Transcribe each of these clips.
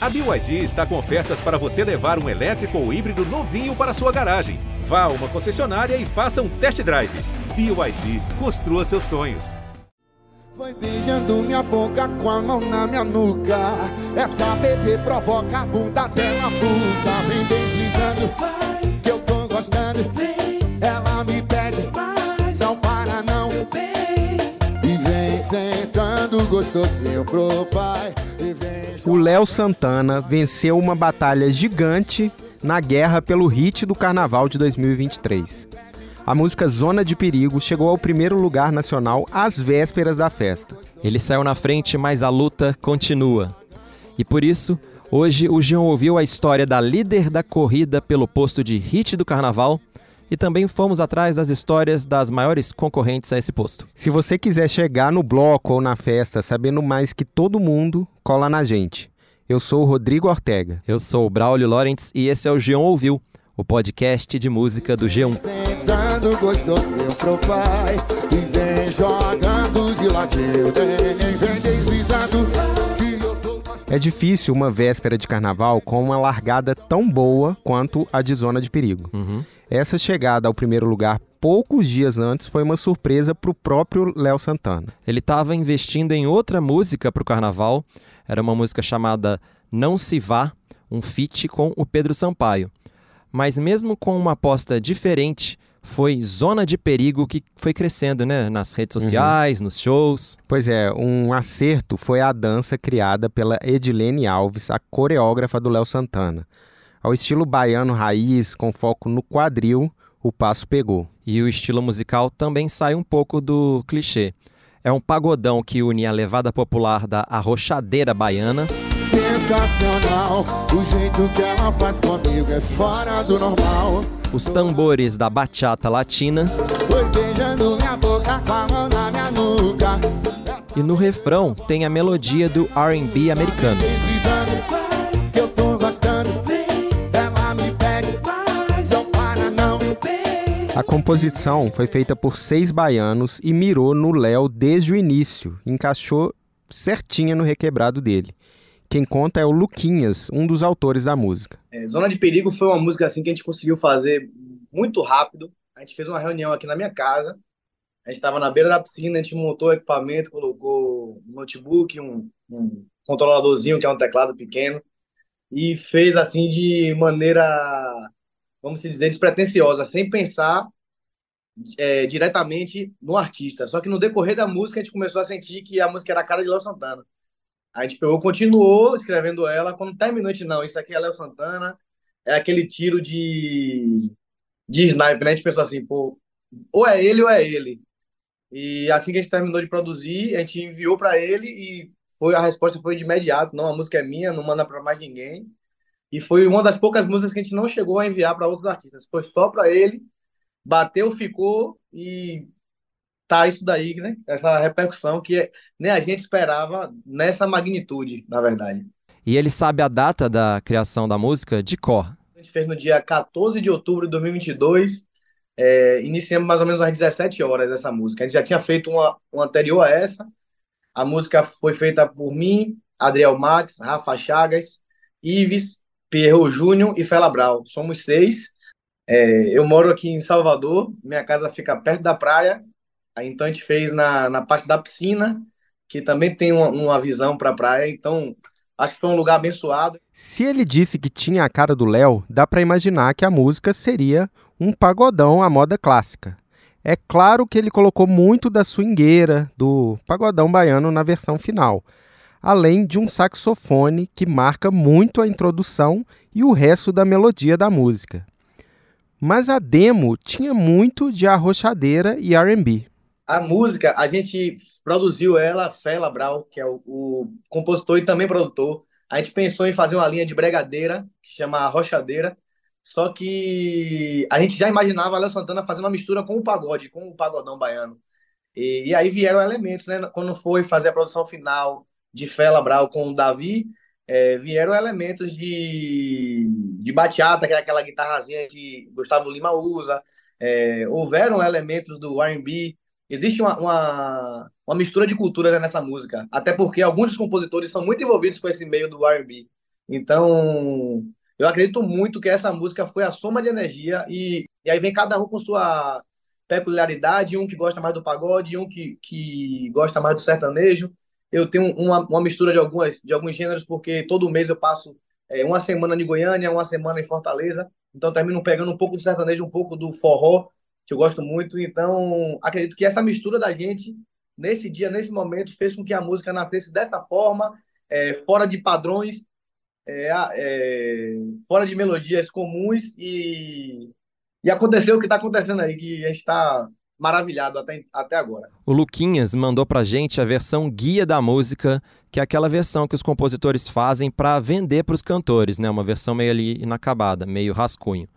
A BYD está com ofertas para você levar um elétrico ou híbrido novinho para sua garagem. Vá a uma concessionária e faça um test drive. BYD, construa seus sonhos. Foi beijando minha boca com a mão na minha nuca. Essa bebê provoca a bunda dela pulsa. Vem deslizando, que eu tô gostando. Ela me pede, não para não. E vem sentando gostosinho pro pai. E vem O Léo Santana venceu uma batalha gigante na guerra pelo hit do Carnaval de 2023. A música Zona de Perigo chegou ao primeiro lugar nacional às vésperas da festa. Ele saiu na frente, mas a luta continua. E por isso, hoje o Jean ouviu a história da líder da corrida pelo posto de hit do carnaval e também fomos atrás das histórias das maiores concorrentes a esse posto. Se você quiser chegar no bloco ou na festa sabendo mais que todo mundo, cola na gente. Eu sou o Rodrigo Ortega. Eu sou o Braulio Lawrence e esse é o Jean Ouviu, o podcast de música do G1. sentando gostosinho pro pai. E vem jogando de ladinho. Neném vem deslizando. É difícil uma véspera de carnaval com uma largada tão boa quanto a de Zona de Perigo. Uhum. Essa chegada ao primeiro lugar poucos dias antes foi uma surpresa para o próprio Léo Santana. Ele estava investindo em outra música para o carnaval. Era uma música chamada Não Se Vá, um feat com o Pedro Sampaio. Mas mesmo com uma aposta diferente, foi Zona de Perigo que foi crescendo, né? Nas redes sociais, nos shows. Pois é, um acerto foi a dança criada pela Edilene Alves, a coreógrafa do Léo Santana. Ao estilo baiano raiz, com foco no quadril, o passo pegou. E o estilo musical também sai um pouco do clichê. É um pagodão que une a levada popular da arrochadeira baiana Sensacional. O jeito que ela faz comigo é fora do normal. os tambores da bachata latina Foi beijando minha boca com na minha nuca. e no refrão tem a melodia do R&B americano. Eu tô A composição foi feita por seis baianos e mirou no Léo desde o início, encaixou certinha no requebrado dele. Quem conta é o Luquinhas, um dos autores da música. É, Zona de Perigo foi uma música assim que a gente conseguiu fazer muito rápido. A gente fez uma reunião aqui na minha casa. A gente estava na beira da piscina, a gente montou o equipamento, colocou um notebook, um, um controladorzinho, que é um teclado pequeno, e fez assim de maneira, vamos dizer, despretensiosa, sem pensar é, diretamente no artista. Só que no decorrer da música a gente começou a sentir que a música era a cara de Léo Santana. A gente pegou, continuou escrevendo ela. Quando terminou, a gente, não, isso aqui é Léo Santana. É aquele tiro de, de sniper, né? A gente pensou assim, pô, ou é ele ou é ele. E assim que a gente terminou de produzir, a gente enviou para ele e foi a resposta foi de imediato. Não, a música é minha, não manda para mais ninguém. E foi uma das poucas músicas que a gente não chegou a enviar para outros artistas. Foi só para ele. Bateu, ficou e tá isso daí, né? Essa repercussão que nem a gente esperava nessa magnitude, na verdade. E ele sabe a data da criação da música de cor. A gente fez no dia 14 de outubro de 2022. É, iniciamos mais ou menos às 17 horas essa música. A gente já tinha feito uma, uma anterior a essa. A música foi feita por mim, Adriel Max, Rafa Chagas, Ives, Pierrot Júnior e Fela Brau. Somos seis. É, eu moro aqui em Salvador, minha casa fica perto da praia. Então a gente fez na, na parte da piscina, que também tem uma, uma visão para a praia. Então acho que foi um lugar abençoado. Se ele disse que tinha a cara do Léo, dá pra imaginar que a música seria um pagodão à moda clássica. É claro que ele colocou muito da swingueira, do pagodão baiano na versão final, além de um saxofone que marca muito a introdução e o resto da melodia da música. Mas a demo tinha muito de arrochadeira e R&B. A música, a gente produziu ela, Fela Brau, que é o, o compositor e também produtor. A gente pensou em fazer uma linha de bregadeira, que chama Rochadeira, só que a gente já imaginava Léo Santana fazendo uma mistura com o pagode, com o pagodão baiano. E, e aí vieram elementos, né? Quando foi fazer a produção final de Fela Brau com o Davi, é, vieram elementos de, de bachata, que é aquela guitarrazinha que Gustavo Lima usa. É, houveram elementos do R&B, existe uma, uma, uma mistura de culturas nessa música, até porque alguns dos compositores são muito envolvidos com esse meio do R&B. Então, eu acredito muito que essa música foi a soma de energia e, e aí vem cada um com sua peculiaridade, um que gosta mais do pagode, um que, que gosta mais do sertanejo. Eu tenho uma, uma mistura de, algumas, de alguns gêneros, porque todo mês eu passo é, uma semana em Goiânia, uma semana em Fortaleza, então termino pegando um pouco do sertanejo, um pouco do forró, que eu gosto muito. Então, acredito que essa mistura da gente, nesse dia, nesse momento, fez com que a música nascesse dessa forma, é, fora de padrões, é, é, fora de melodias comuns e, e aconteceu o que está acontecendo aí, que a gente está maravilhado até, até agora. O Luquinhas mandou pra gente a versão guia da música, que é aquela versão que os compositores fazem para vender para os cantores, né? Uma versão meio ali inacabada, meio rascunho.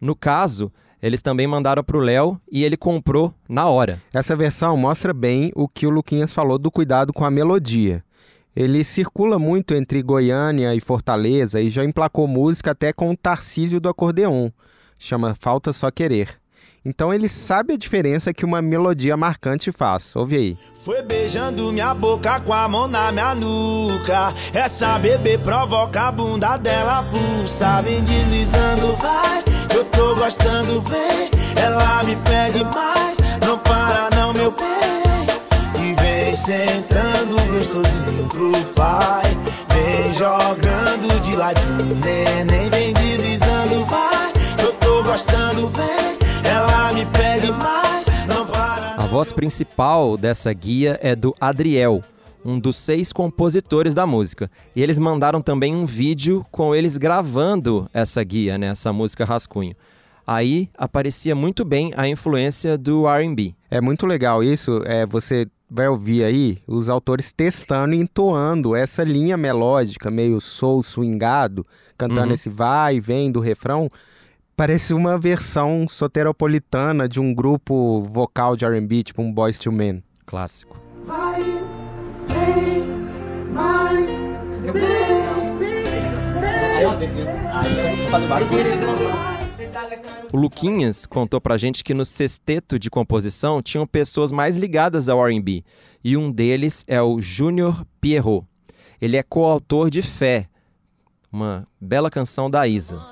No caso, eles também mandaram para o Léo e ele comprou na hora. Essa versão mostra bem o que o Luquinhas falou do cuidado com a melodia. Ele circula muito entre Goiânia e Fortaleza e já emplacou música até com o Tarcísio do acordeon. Chama Falta Só Querer. Então ele sabe a diferença que uma melodia marcante faz. Ouve aí. Foi beijando minha boca com a mão na minha nuca. Essa bebê provoca a bunda dela pulsa. Vem deslizando, vai. Eu tô gostando, vem. Ela me pede mais. Não para, não, meu bem. E vem sentando gostosinho pro pai. Vem jogando de ladinho, neném. Vem deslizando, vai. Eu tô gostando, vem. Ela me pede mais. Não para. A voz principal dessa guia é do Adriel, um dos seis compositores da música. E eles mandaram também um vídeo com eles gravando essa guia, né, essa música Rascunho. Aí aparecia muito bem a influência do R&B. É muito legal isso, é você vai ouvir aí os autores testando e entoando essa linha melódica, meio soul swingado, cantando Uhum. esse vai e vem do refrão. Parece uma versão soteropolitana de um grupo vocal de R&B, tipo um Boys to Men. Clássico. Vai, vem, mais, O Luquinhas contou pra gente que no sexteto de composição tinham pessoas mais ligadas ao R&B, e um deles é o Júnior Pierrot. Ele é coautor de Fé, uma bela canção da Isa.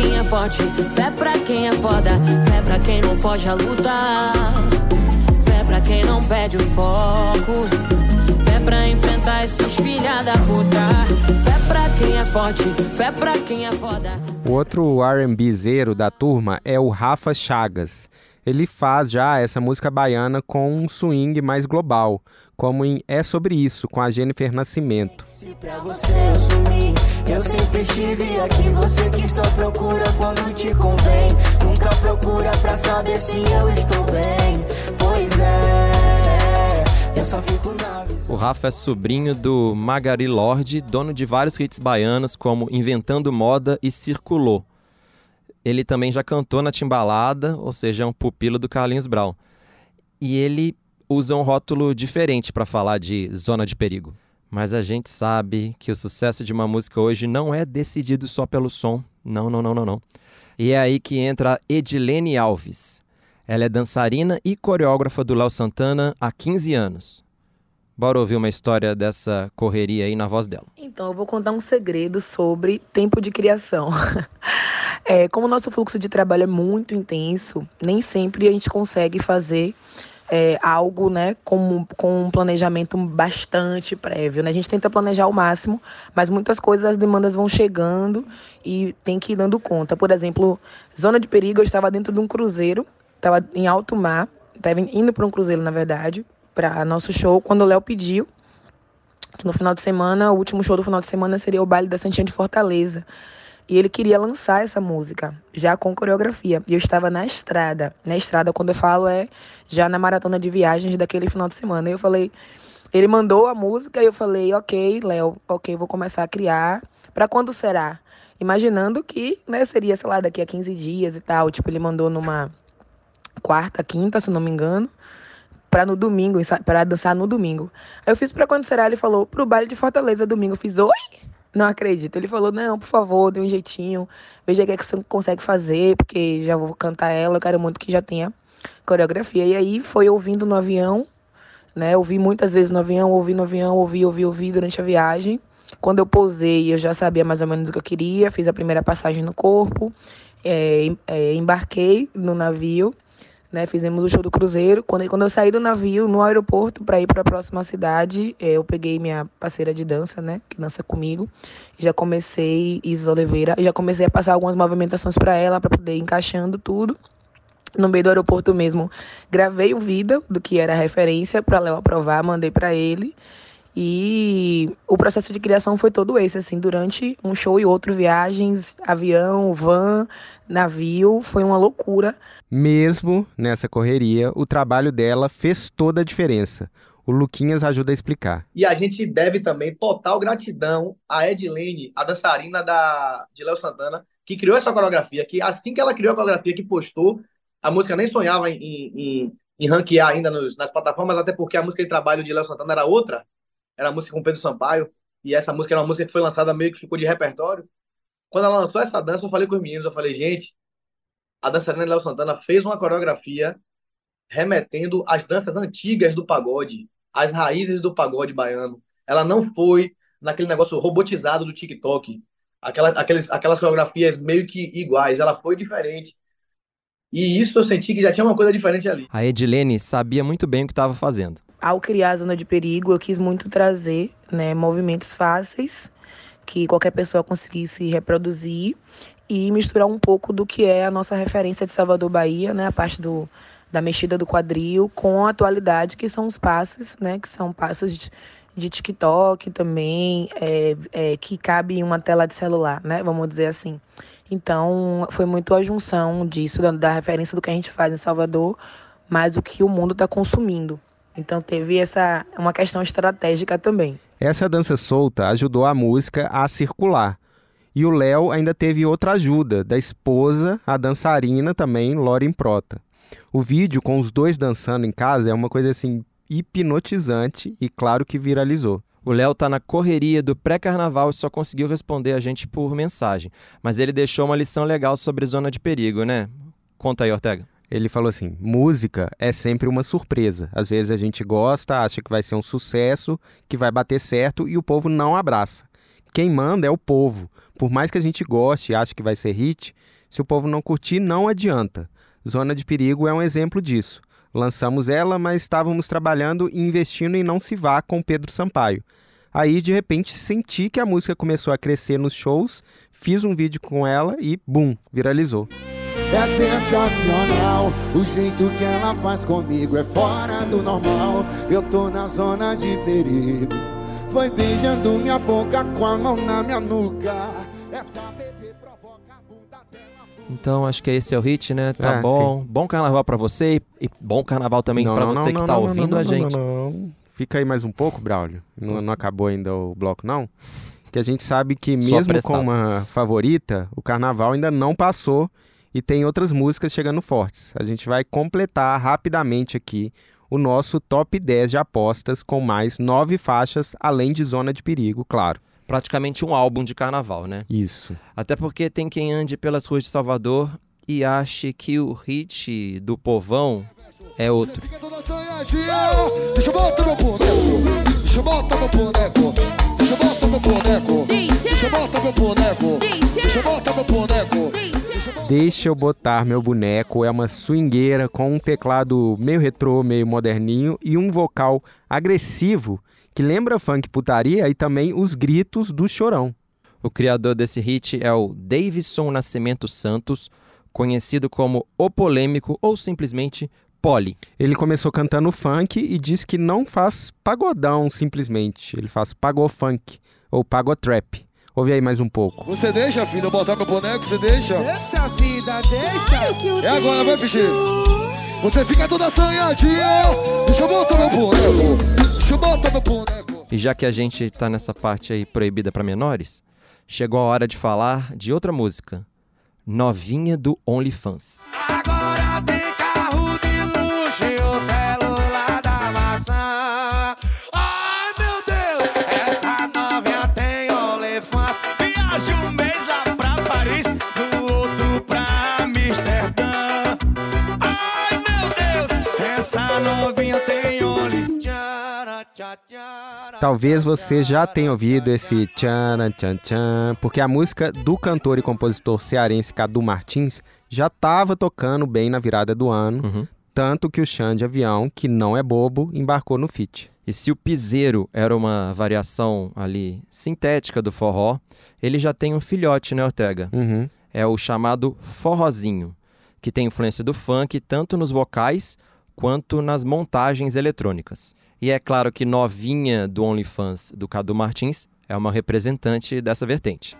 Quem é forte, fé pra quem é foda, fé pra quem não foge a luta, fé pra quem não perde o foco, fé pra enfrentar esses filha da puta, fé pra quem é forte, fé pra quem é foda. O outro R&Bzeiro da turma é o Rafa Chagas. Ele faz já essa música baiana com um swing mais global, como em É Sobre Isso, com a Jennifer Nascimento. Se pra você eu sumi, eu sempre estive aqui. Você que só procura quando te convém. Nunca procura pra saber se eu estou bem. Pois é, eu só fico na visão. O Rafa é sobrinho do Magari Lorde, dono de vários hits baianos como Inventando Moda e Circulou. Ele também já cantou na Timbalada, ou seja, é um pupilo do Carlinhos Brown. E ele usa um rótulo diferente para falar de zona de perigo. Mas a gente sabe que o sucesso de uma música hoje não é decidido só pelo som. Não, não, não, não, não. E é aí que entra a Edilene Alves. Ela é dançarina e coreógrafa do Léo Santana há 15 anos. Bora ouvir uma história dessa correria aí na voz dela. Então, eu vou contar um segredo sobre tempo de criação. É, como o nosso fluxo de trabalho é muito intenso, nem sempre a gente consegue fazer é, algo né, com, com um planejamento bastante prévio. Né? A gente tenta planejar ao máximo, mas muitas coisas, as demandas vão chegando e tem que ir dando conta. Por exemplo, zona de perigo, eu estava dentro de um cruzeiro, estava em alto mar, estava indo para um cruzeiro, na verdade, para nosso show, quando o Léo pediu que no final de semana, o último show do final de semana seria o baile da Santinha de Fortaleza. E ele queria lançar essa música, já com coreografia. E eu estava na estrada. Na estrada, quando eu falo, é já na maratona de viagens daquele final de semana. E eu falei, ele mandou a música e eu falei, ok, Léo, ok, vou começar a criar. Para quando será? Imaginando que, né, seria, sei lá, daqui a 15 dias e tal. Tipo, ele mandou numa quarta, quinta, se não me engano para no domingo, para dançar no domingo. Aí eu fiz para quando será, ele falou, pro baile de Fortaleza domingo. Eu fiz, oi? Não acredito. Ele falou, não, por favor, dê um jeitinho, veja o que, é que você consegue fazer, porque já vou cantar ela, eu quero muito que já tenha coreografia. E aí foi ouvindo no avião, né? Ouvi muitas vezes no avião, ouvi no avião, ouvi, ouvi, ouvi durante a viagem. Quando eu posei, eu já sabia mais ou menos o que eu queria, fiz a primeira passagem no corpo, é, é, embarquei no navio, né, fizemos o show do cruzeiro. Quando, quando eu saí do navio, no aeroporto, para ir para a próxima cidade, é, eu peguei minha parceira de dança, né, que dança comigo, já comecei, Isis Oliveira, já comecei a passar algumas movimentações para ela, para poder ir encaixando tudo no meio do aeroporto mesmo, gravei o vídeo do que era referência para Léo aprovar, mandei para ele. E o processo de criação foi todo esse, assim, durante um show e outro, viagens, avião, van, navio, foi uma loucura. Mesmo nessa correria, o trabalho dela fez toda a diferença. O Luquinhas ajuda a explicar. E a gente deve também total gratidão a Edilene, a dançarina da, de Léo Santana, que criou essa coreografia, que assim que ela criou a coreografia, que postou, a música nem sonhava em, em, em ranquear ainda nos, nas plataformas, até porque a música de trabalho de Léo Santana era outra, era música com Pedro Sampaio, e essa música era uma música que foi lançada meio que ficou de repertório. Quando ela lançou essa dança, eu falei com os meninos, eu falei, gente, a dançarina Léo Santana fez uma coreografia remetendo às danças antigas do pagode, às raízes do pagode baiano. Ela não foi naquele negócio robotizado do TikTok, aquela, aqueles, aquelas coreografias meio que iguais, ela foi diferente. E isso eu senti que já tinha uma coisa diferente ali. A Edilene sabia muito bem o que estava fazendo. Ao criar a zona de perigo, eu quis muito trazer né, movimentos fáceis que qualquer pessoa conseguisse reproduzir e misturar um pouco do que é a nossa referência de Salvador, Bahia, né, a parte do, da mexida do quadril com a atualidade, que são os passos, né, que são passos de, de TikTok também, é, é, que cabe em uma tela de celular, né, vamos dizer assim. Então, foi muito a junção disso, da, da referência do que a gente faz em Salvador, mais o que o mundo está consumindo. Então, teve essa uma questão estratégica também. Essa dança solta ajudou a música a circular. E o Léo ainda teve outra ajuda, da esposa, a dançarina também, Lauren Prota. O vídeo com os dois dançando em casa é uma coisa assim hipnotizante e claro que viralizou. O Léo tá na correria do pré-carnaval e só conseguiu responder a gente por mensagem. Mas ele deixou uma lição legal sobre zona de perigo, né? Conta aí, Ortega. Ele falou assim: música é sempre uma surpresa. Às vezes a gente gosta, acha que vai ser um sucesso, que vai bater certo e o povo não abraça. Quem manda é o povo. Por mais que a gente goste e ache que vai ser hit, se o povo não curtir, não adianta. Zona de Perigo é um exemplo disso. Lançamos ela, mas estávamos trabalhando e investindo em Não Se Vá com Pedro Sampaio. Aí, de repente, senti que a música começou a crescer nos shows, fiz um vídeo com ela e, bum, viralizou. É sensacional, o jeito que ela faz comigo é fora do normal. Eu tô na zona de perigo. Foi beijando minha boca com a mão na minha nuca. Essa bebê provoca a bunda dela. Então acho que esse é o hit, né? Tá É, bom. Bom carnaval pra você e bom carnaval também Não, pra não, você não, que tá ouvindo não, a gente. não, não. Fica aí mais um pouco, Braulio. Não, não acabou ainda o bloco, não. Que a gente sabe que mesmo com uma favorita, o carnaval ainda não passou e tem outras músicas chegando fortes. A gente vai completar rapidamente aqui o nosso top 10 de apostas com mais nove faixas, além de Zona de Perigo, claro. Praticamente um álbum de carnaval, né? Isso. Até porque tem quem ande pelas ruas de Salvador e ache que o hit do povão é outro. Fica toda sonhadinha. Deixa eu botar meu boneco. Deixa eu botar meu boneco. Deixa eu botar meu boneco. Deixa eu botar meu boneco. Deixa eu botar meu boneco. Deixa eu botar meu boneco é uma swingueira com um teclado meio retrô, meio moderninho e um vocal agressivo que lembra funk putaria e também os gritos do chorão. O criador desse hit é o Davidson Nascimento Santos, conhecido como O Polêmico ou simplesmente Poli. Ele começou cantando funk e diz que não faz pagodão simplesmente, ele faz pagofunk ou pagotrap. Ouve aí mais um pouco. Você deixa, filho, eu botar meu boneco? Você deixa? Deixa a vida, deixa. É agora, vai, Fichi. Você fica toda assanhadinha. Deixa eu botar meu boneco. Deixa eu botar meu boneco. E já que a gente tá nessa parte aí proibida para menores, chegou a hora de falar de outra música, novinha do OnlyFans. Talvez você já tenha ouvido esse tchan tchan tchan, porque a música do cantor e compositor cearense Cadu Martins já estava tocando bem na virada do ano, Uhum. tanto que o Xande Avião, que não é bobo, embarcou no feat. E se o piseiro era uma variação ali sintética do forró, ele já tem um filhote, né, Ortega? Uhum. É o chamado forrozinho, que tem influência do funk tanto nos vocais quanto nas montagens eletrônicas. E é claro que novinha do OnlyFans do Cadu Martins é uma representante dessa vertente.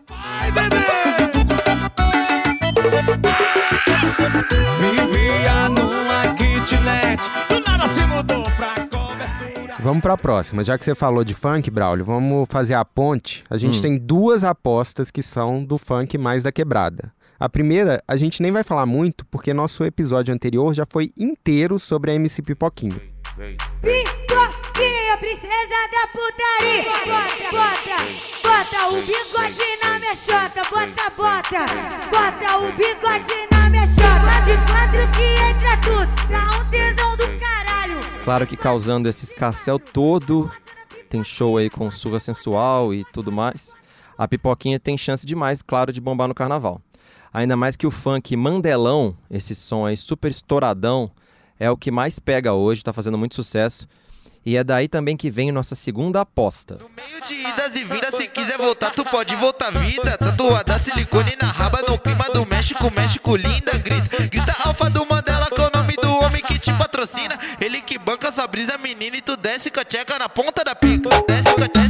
Vivia numa kitnet, do nada se mudou pra cobertura. Vamos para a próxima. Já que você falou de funk, Braulio, vamos fazer a ponte. A gente Hum. tem duas apostas que são do funk mais da quebrada. A primeira, a gente nem vai falar muito, porque nosso episódio anterior já foi inteiro sobre a MC Pipoquinha. Pipoquinha, princesa da putaria. Bota, bota, bota o bigode na minha chota. Bota, bota, bota o bigode na minha chota. De quatro que entra tudo, dá um tesão do caralho. Claro que causando esse escarcel todo, tem show aí com surra sensual e tudo mais. A pipoquinha tem chance demais, claro, de bombar no carnaval. Ainda mais que o funk Mandelão, esse som aí super estouradão, é o que mais pega hoje, tá fazendo muito sucesso. E é daí também que vem nossa segunda aposta. Meio de idas e vindas, se quiser voltar, tu pode voltar vida. Tatuada silicone na raba, no clima do México, México linda, grita. Grita alfa do Mandela, que é o nome do homem que te patrocina. Ele que banca sua brisa, menina, e tu desce com a tcheca na ponta da pica. Desce com a desce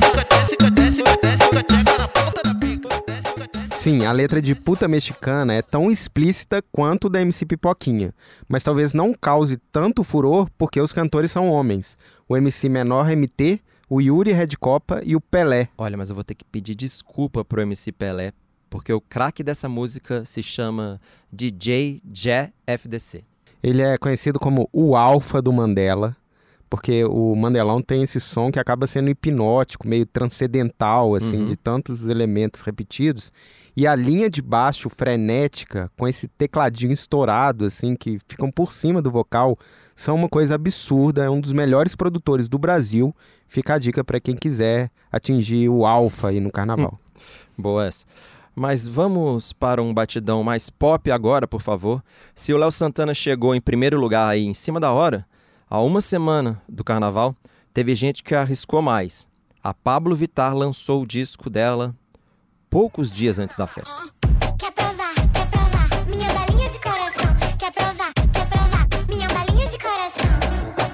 Sim, a letra de puta mexicana é tão explícita quanto da MC Pipoquinha, mas talvez não cause tanto furor porque os cantores são homens. O MC Menor MT, o Yuri Red Copa e o Pelé. Olha, mas eu vou ter que pedir desculpa pro MC Pelé, porque o craque dessa música se chama DJ Jé FDC. Ele é conhecido como o alfa do Mandela, porque o Mandelão tem esse som que acaba sendo hipnótico, meio transcendental, assim, Uhum. de tantos elementos repetidos. E a linha de baixo frenética, com esse tecladinho estourado, assim, que ficam por cima do vocal, são uma coisa absurda. É um dos melhores produtores do Brasil. Fica a dica para quem quiser atingir o alfa aí no carnaval. Boa essa. Mas vamos para um batidão mais pop agora, por favor. Se o Léo Santana chegou em primeiro lugar aí em cima da hora, há uma semana do carnaval, teve gente que arriscou mais. A Pablo Vittar lançou o disco dela poucos dias antes da festa. Quer provar, quer provar, minha balinha de coração. Quer provar, quer provar, minha balinha de coração.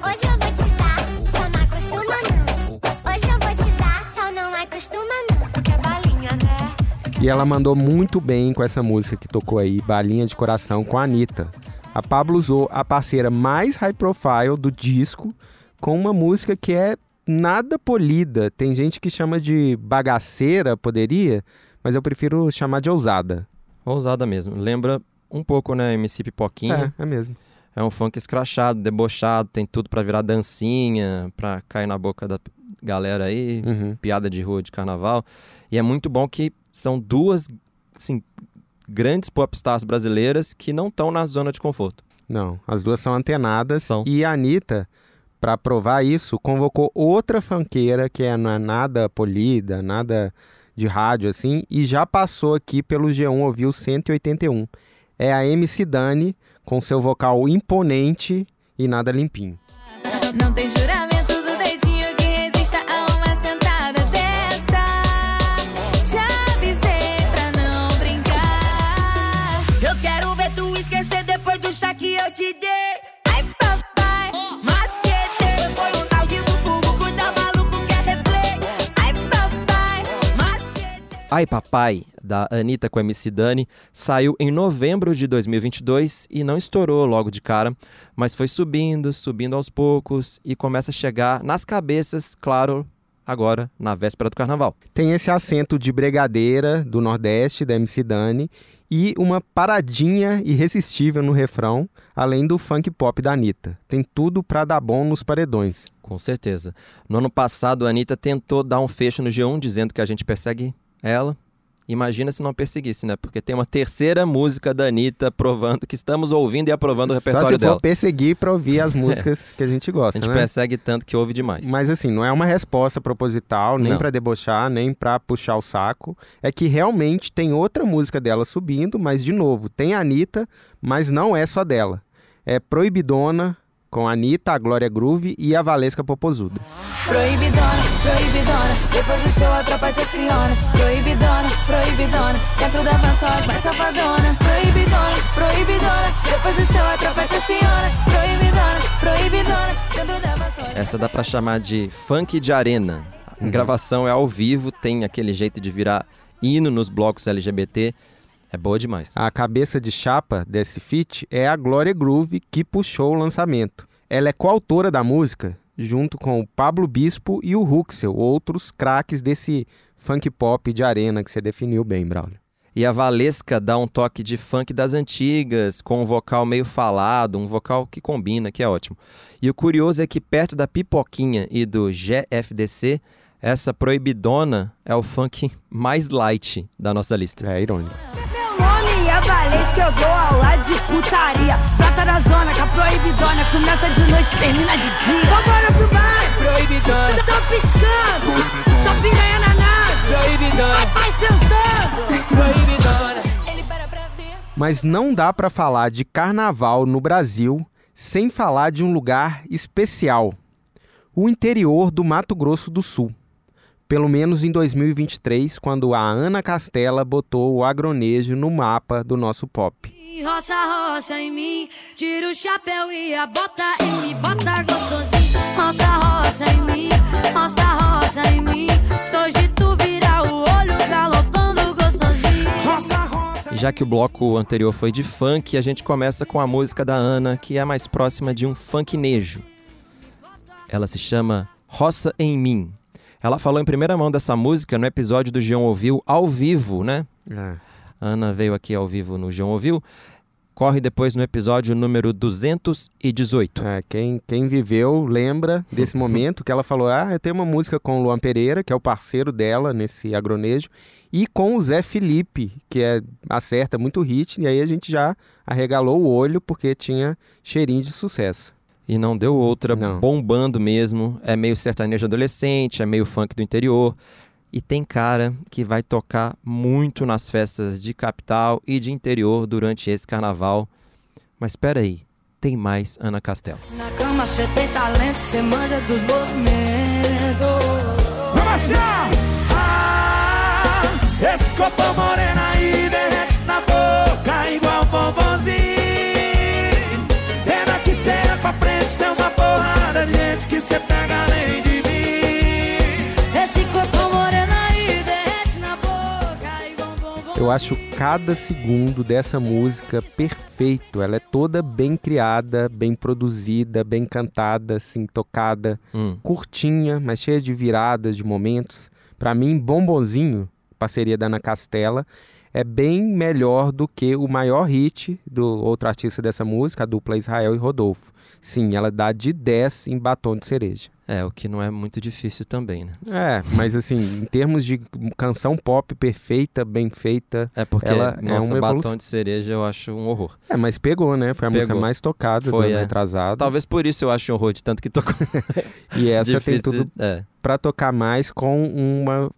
Hoje eu vou te dar, só não acostuma não. Hoje eu vou te dar, só não acostuma não. Porque é balinha, né? E ela mandou muito bem com essa música que tocou aí, Balinha de Coração, com a Anitta. A Pablo usou a parceira mais high profile do disco com uma música que é nada polida. Tem gente que chama de bagaceira, poderia, mas eu prefiro chamar de ousada. Ousada mesmo. Lembra um pouco, né, MC Pipoquinha. É, é mesmo. É um funk escrachado, debochado, tem tudo pra virar dancinha, pra cair na boca da galera aí, Uhum. piada de rua de carnaval. E é muito bom que são duas, assim, grandes popstars brasileiras que não estão na zona de conforto. Não, as duas são antenadas. São. E a Anitta, pra provar isso, convocou outra fanqueira que é, não é nada polida, nada de rádio assim, e já passou aqui pelo G1 Ouviu 181. É a MC Dani, com seu vocal imponente e nada limpinho. Não tem juramento Ai Papai, da Anitta com a MC Dani, saiu em novembro de 2022 e não estourou logo de cara, mas foi subindo, subindo aos poucos e começa a chegar nas cabeças, claro, agora na véspera do carnaval. Tem esse acento de bregadeira do Nordeste, da MC Dani, e uma paradinha irresistível no refrão, além do funk pop da Anitta. Tem tudo pra dar bom nos paredões. Com certeza. No ano passado, a Anitta tentou dar um fecho no G1 dizendo que a gente persegue ela, Imagina se não perseguisse, né? Porque tem uma terceira música da Anitta provando que estamos ouvindo e aprovando o Só repertório se dela. for perseguir pra ouvir as músicas que a gente A gosta, gente né? persegue tanto que ouve demais. Mas assim, não é uma resposta proposital, nem Não. pra debochar, nem pra puxar o saco. É que realmente tem outra música dela subindo, mas de novo, tem a Anitta, mas não é só dela. É Proibidona, com a Anitta, a Glória Groove e a Valesca Popozuda. Proibidona, proibidona, depois do show a tropa te aciona. Proibidona, proibidona, dentro da van só as mais safadona. Proibidona, proibidona, depois do show a tropa te aciona. Proibidona, proibidona, dentro da van só as Essa dá pra chamar de funk de arena. A gravação é ao vivo, tem aquele jeito de virar hino nos blocos LGBT. É boa demais. A cabeça de chapa desse feat é a Glória Groove, que puxou o lançamento. Ela é coautora da música, junto com o Pablo Bispo e o Huxel, outros craques desse funk pop de arena que você definiu bem, Braulio. E a Valesca dá um toque de funk das antigas, com um vocal meio falado, um vocal que combina, que é ótimo. E o curioso é que perto da Pipoquinha e do GFDC, essa proibidona é o funk mais light da nossa lista. É irônico. Nome é Valência, eu dou aula de putaria. Prata da zona, com a proibidona. Começa de noite, termina de dia. Vambora pro bar. Proibidona. Eu tô piscando. Só piranha na nave. Proibidona. Vai sentando. Proibidona. Ele para pra ver. Mas não dá pra falar de carnaval no Brasil sem falar de um lugar especial: o interior do Mato Grosso do Sul. Pelo menos em 2023, quando a Ana Castela botou o agronejo no mapa do nosso pop. Roça, roça em mim. Tira o chapéu e a bota em mim. Bota gostosinho. Roça, roça em mim. Roça, roça em mim. Hoje tu vira o olho galopando gostosinho. Roça, roça. Já que o bloco anterior foi de funk, a gente começa com a música da Ana, que é mais próxima de um funknejo. Ela se chama Roça em Mim. Ela falou em primeira mão dessa música no episódio do João Ouviu ao vivo, né? É. Ana veio aqui ao vivo no João Ouviu. Corre depois no episódio número 218. É, quem, quem viveu lembra desse momento que ela falou: Ah, eu tenho uma música com o Luan Pereira, que é o parceiro dela nesse agronejo, e com o Zé Felipe, que é, acerta muito hit, e aí a gente já arregalou o olho porque tinha cheirinho de sucesso. E não deu outra, Não. bombando mesmo. É meio sertanejo adolescente, é meio funk do interior. E tem cara que vai tocar muito nas festas de capital e de interior durante esse carnaval. Mas espera aí, tem mais Ana Castela. Na cama cê tem talento, cê manja dos movimentos. Vamos assim. Ah, esse copo moreno aí derrete na boca igual bombonzinho. Cê é pra frente, tem uma porrada de gente que cê pega além de mim. Esse corpo moreno aí derrete na boca igual um bombom. Eu acho cada segundo dessa música perfeito. Ela é toda bem criada, bem produzida, bem cantada, assim, tocada, Hum. curtinha, mas cheia de viradas, de momentos. Pra mim, Bombonzinho, parceria da Ana Castela, é bem melhor do que o maior hit do outro artista dessa música, a dupla Israel e Rodolfo. Sim, ela dá de 10 em batom de cereja. É, o que não é muito difícil também, né? É, mas assim, em termos de canção pop perfeita, bem feita, É porque, Ela é nossa, uma batom evolução. de cereja eu acho um horror. É, mas pegou, né? Foi a música Pegou. mais tocada Foi, do ano é. retrasado. Talvez por isso eu ache um horror de tanto que tocou. E essa tem Difícil, tudo É. pra tocar mais com uma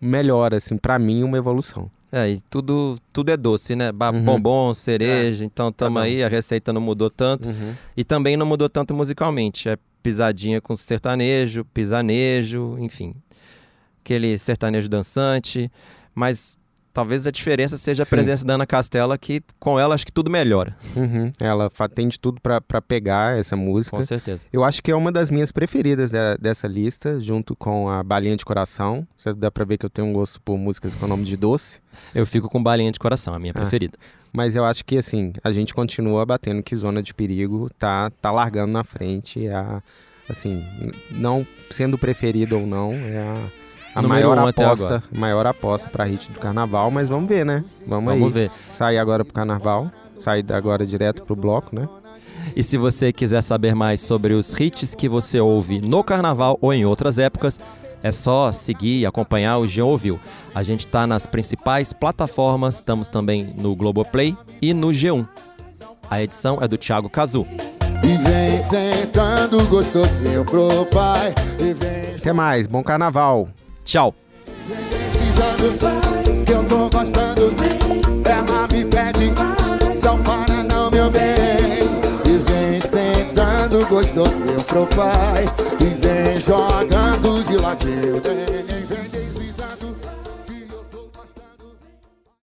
melhora, assim, pra mim, uma evolução. É, e tudo, tudo é doce, né? Ba- Uhum. Bombom, cereja, então tamo bom. aí, a receita não mudou tanto. E também não mudou tanto musicalmente. É pisadinha com sertanejo, pisanejo, enfim. Aquele sertanejo dançante. Mas talvez a diferença seja a Sim. presença da Ana Castela, que com ela acho que tudo melhora. Uhum. Ela tem de tudo pra, pra pegar essa música. Com certeza. Eu acho que é uma das minhas preferidas da- dessa lista, junto com a Balinha de Coração. Você dá pra ver que eu tenho um gosto por músicas com nome de doce. Eu fico com balinha de coração, a minha Ah. preferida. Mas eu acho que, assim, a gente continua batendo que Zona de Perigo tá, tá largando na frente. A, assim, não sendo preferido ou não, é a, a Número maior um aposta, maior aposta pra hit do carnaval. Mas vamos ver, né? Vamos, Vamos aí. ver. Sair agora pro carnaval, sair agora direto pro bloco, né? E se você quiser saber mais sobre os hits que você ouve no carnaval ou em outras épocas, É só seguir e acompanhar o Jean Ouviu. A gente está nas principais plataformas, estamos também no Globoplay e no G1. A edição é do Thiago Cazu. E vem sentando gostosinho pro pai. E vem Até mais, bom carnaval. Tchau. deslizando que eu tô gostando. Ela me pede, só para não, meu bem. E vem sentando gostosinho pro pai. E vem jogando de ladinho.